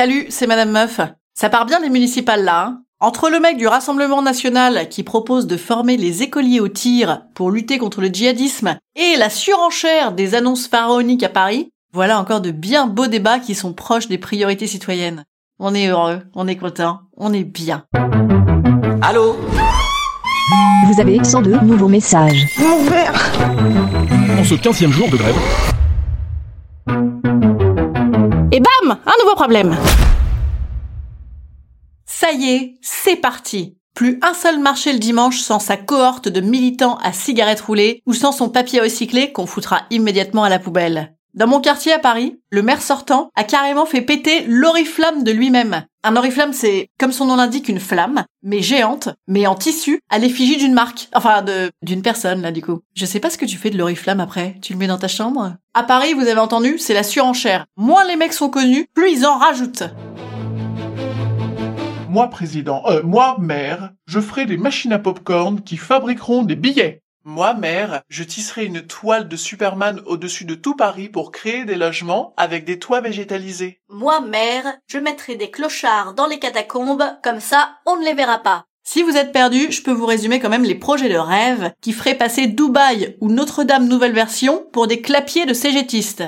Salut, c'est Madame Meuf. Ça part bien les municipales là. Hein? Entre le mec du Rassemblement national qui propose de former les écoliers au tir pour lutter contre le djihadisme et la surenchère des annonces pharaoniques à Paris, voilà encore de bien beaux débats qui sont proches des priorités citoyennes. On est heureux, on est content, on est bien. Allô? Vous avez 102 nouveaux messages. En ce 15e jour de grève, Ça y est, c'est parti Plus un seul marché le dimanche sans sa cohorte de militants à cigarettes roulées ou sans son papier recyclé qu'on foutra immédiatement à la poubelle. Dans mon quartier à Paris, le maire sortant a carrément fait péter l'oriflamme de lui-même. Un oriflamme, c'est, comme son nom l'indique, une flamme, mais géante, mais en tissu, à l'effigie d'une marque. Enfin, de, d'une personne, là, du coup. Je sais pas ce que tu fais de l'oriflamme après. Tu le mets dans ta chambre? À Paris, vous avez entendu, c'est la surenchère. Moins les mecs sont connus, plus ils en rajoutent. Moi, président, euh, moi, maire, je ferai des machines à popcorn qui fabriqueront des billets. Moi, maire, je tisserai une toile de Superman au-dessus de tout Paris pour créer des logements avec des toits végétalisés. Moi, maire, je mettrai des clochards dans les catacombes, comme ça, on ne les verra pas. Si vous êtes perdu, je peux vous résumer quand même les projets de rêve qui feraient passer Dubaï ou Notre-Dame nouvelle version pour des clapiers de cégétistes.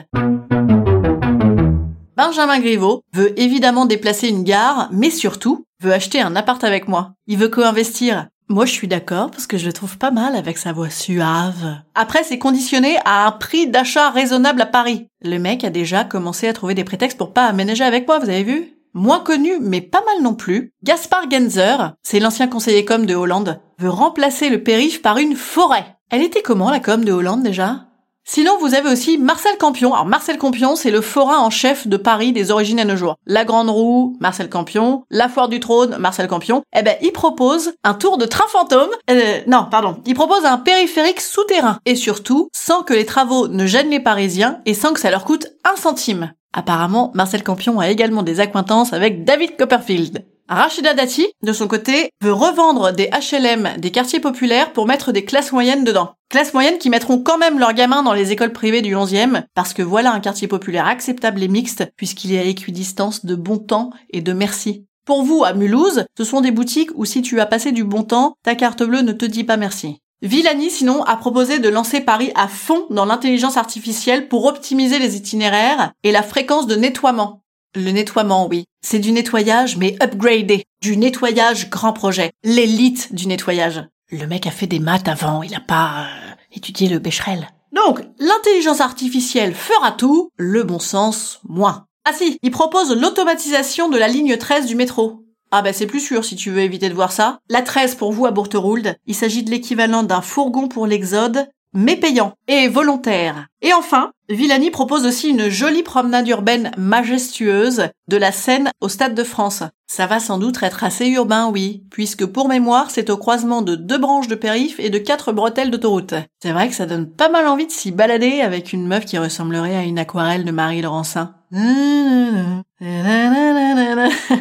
Benjamin Griveaux veut évidemment déplacer une gare, mais surtout veut acheter un appart avec moi. Il veut co-investir. Moi, je suis d'accord parce que je le trouve pas mal avec sa voix suave. Après, c'est conditionné à un prix d'achat raisonnable à Paris. Le mec a déjà commencé à trouver des prétextes pour pas aménager avec moi, vous avez vu? Moins connu, mais pas mal non plus, Gaspard Genzer, c'est l'ancien conseiller com de Hollande, veut remplacer le périph par une forêt. Elle était comment la com de Hollande déjà? Sinon, vous avez aussi Marcel Campion. Alors, Marcel Campion, c'est le forain en chef de Paris des origines à nos jours. La Grande Roue, Marcel Campion. La Foire du Trône, Marcel Campion. Eh ben, il propose un tour de train fantôme. Euh, non, pardon. Il propose un périphérique souterrain. Et surtout, sans que les travaux ne gênent les Parisiens et sans que ça leur coûte un centime. Apparemment, Marcel Campion a également des acquaintances avec David Copperfield. Rachida Dati, de son côté, veut revendre des HLM des quartiers populaires pour mettre des classes moyennes dedans. Classes moyennes qui mettront quand même leurs gamins dans les écoles privées du 11e, parce que voilà un quartier populaire acceptable et mixte, puisqu'il est à équidistance de bon temps et de merci. Pour vous, à Mulhouse, ce sont des boutiques où si tu as passé du bon temps, ta carte bleue ne te dit pas merci. Villani, sinon, a proposé de lancer Paris à fond dans l'intelligence artificielle pour optimiser les itinéraires et la fréquence de nettoiement. Le nettoiement, oui. C'est du nettoyage, mais upgradé. Du nettoyage grand projet. L'élite du nettoyage. Le mec a fait des maths avant, il a pas euh, étudié le Becherel. Donc, l'intelligence artificielle fera tout, le bon sens, moins. Ah si, il propose l'automatisation de la ligne 13 du métro. Ah bah c'est plus sûr si tu veux éviter de voir ça. La 13 pour vous à Bourterould, il s'agit de l'équivalent d'un fourgon pour l'Exode, mais payant et volontaire. Et enfin, Villani propose aussi une jolie promenade urbaine majestueuse de la Seine au Stade de France. Ça va sans doute être assez urbain, oui, puisque pour mémoire, c'est au croisement de deux branches de périph et de quatre bretelles d'autoroute. C'est vrai que ça donne pas mal envie de s'y balader avec une meuf qui ressemblerait à une aquarelle de Marie Laurencin.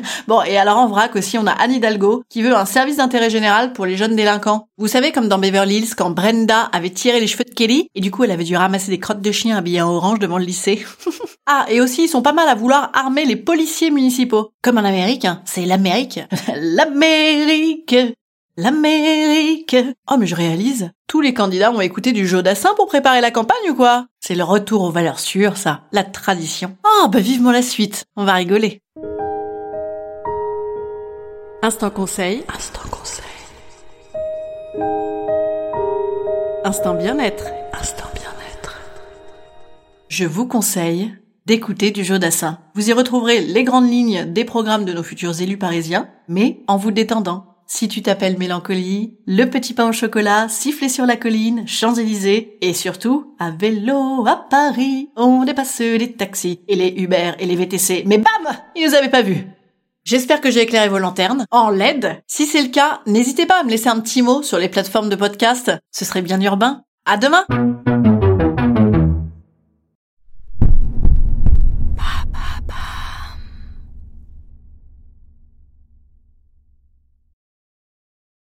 Bon, et alors en vrac aussi, on a Anne Hidalgo qui veut un service d'intérêt général pour les jeunes délinquants. Vous savez, comme dans Beverly Hills, quand Brenda avait tiré les cheveux de Kelly, et du coup elle avait dû ramasser des crottes de chiens habillées en orange devant le lycée. ah, et aussi, ils sont pas mal à vouloir armer les policiers municipaux. Comme en Amérique, hein. c'est l'Amérique. L'Amérique L'Amérique Oh mais je réalise, tous les candidats ont écouté du Jodassin pour préparer la campagne ou quoi? C'est le retour aux valeurs sûres, ça, la tradition. Oh bah vivement la suite, on va rigoler. Instant conseil. Instant conseil. Instant bien-être. Instant bien-être. Je vous conseille d'écouter du Jodassin. Vous y retrouverez les grandes lignes des programmes de nos futurs élus parisiens, mais en vous détendant si tu t'appelles Mélancolie, le petit pain au chocolat, siffler sur la colline, Champs-Élysées, et surtout, à vélo à Paris, on dépasse les taxis, et les Uber, et les VTC, mais bam Ils nous avaient pas vus J'espère que j'ai éclairé vos lanternes en LED. Si c'est le cas, n'hésitez pas à me laisser un petit mot sur les plateformes de podcast. Ce serait bien urbain. À demain!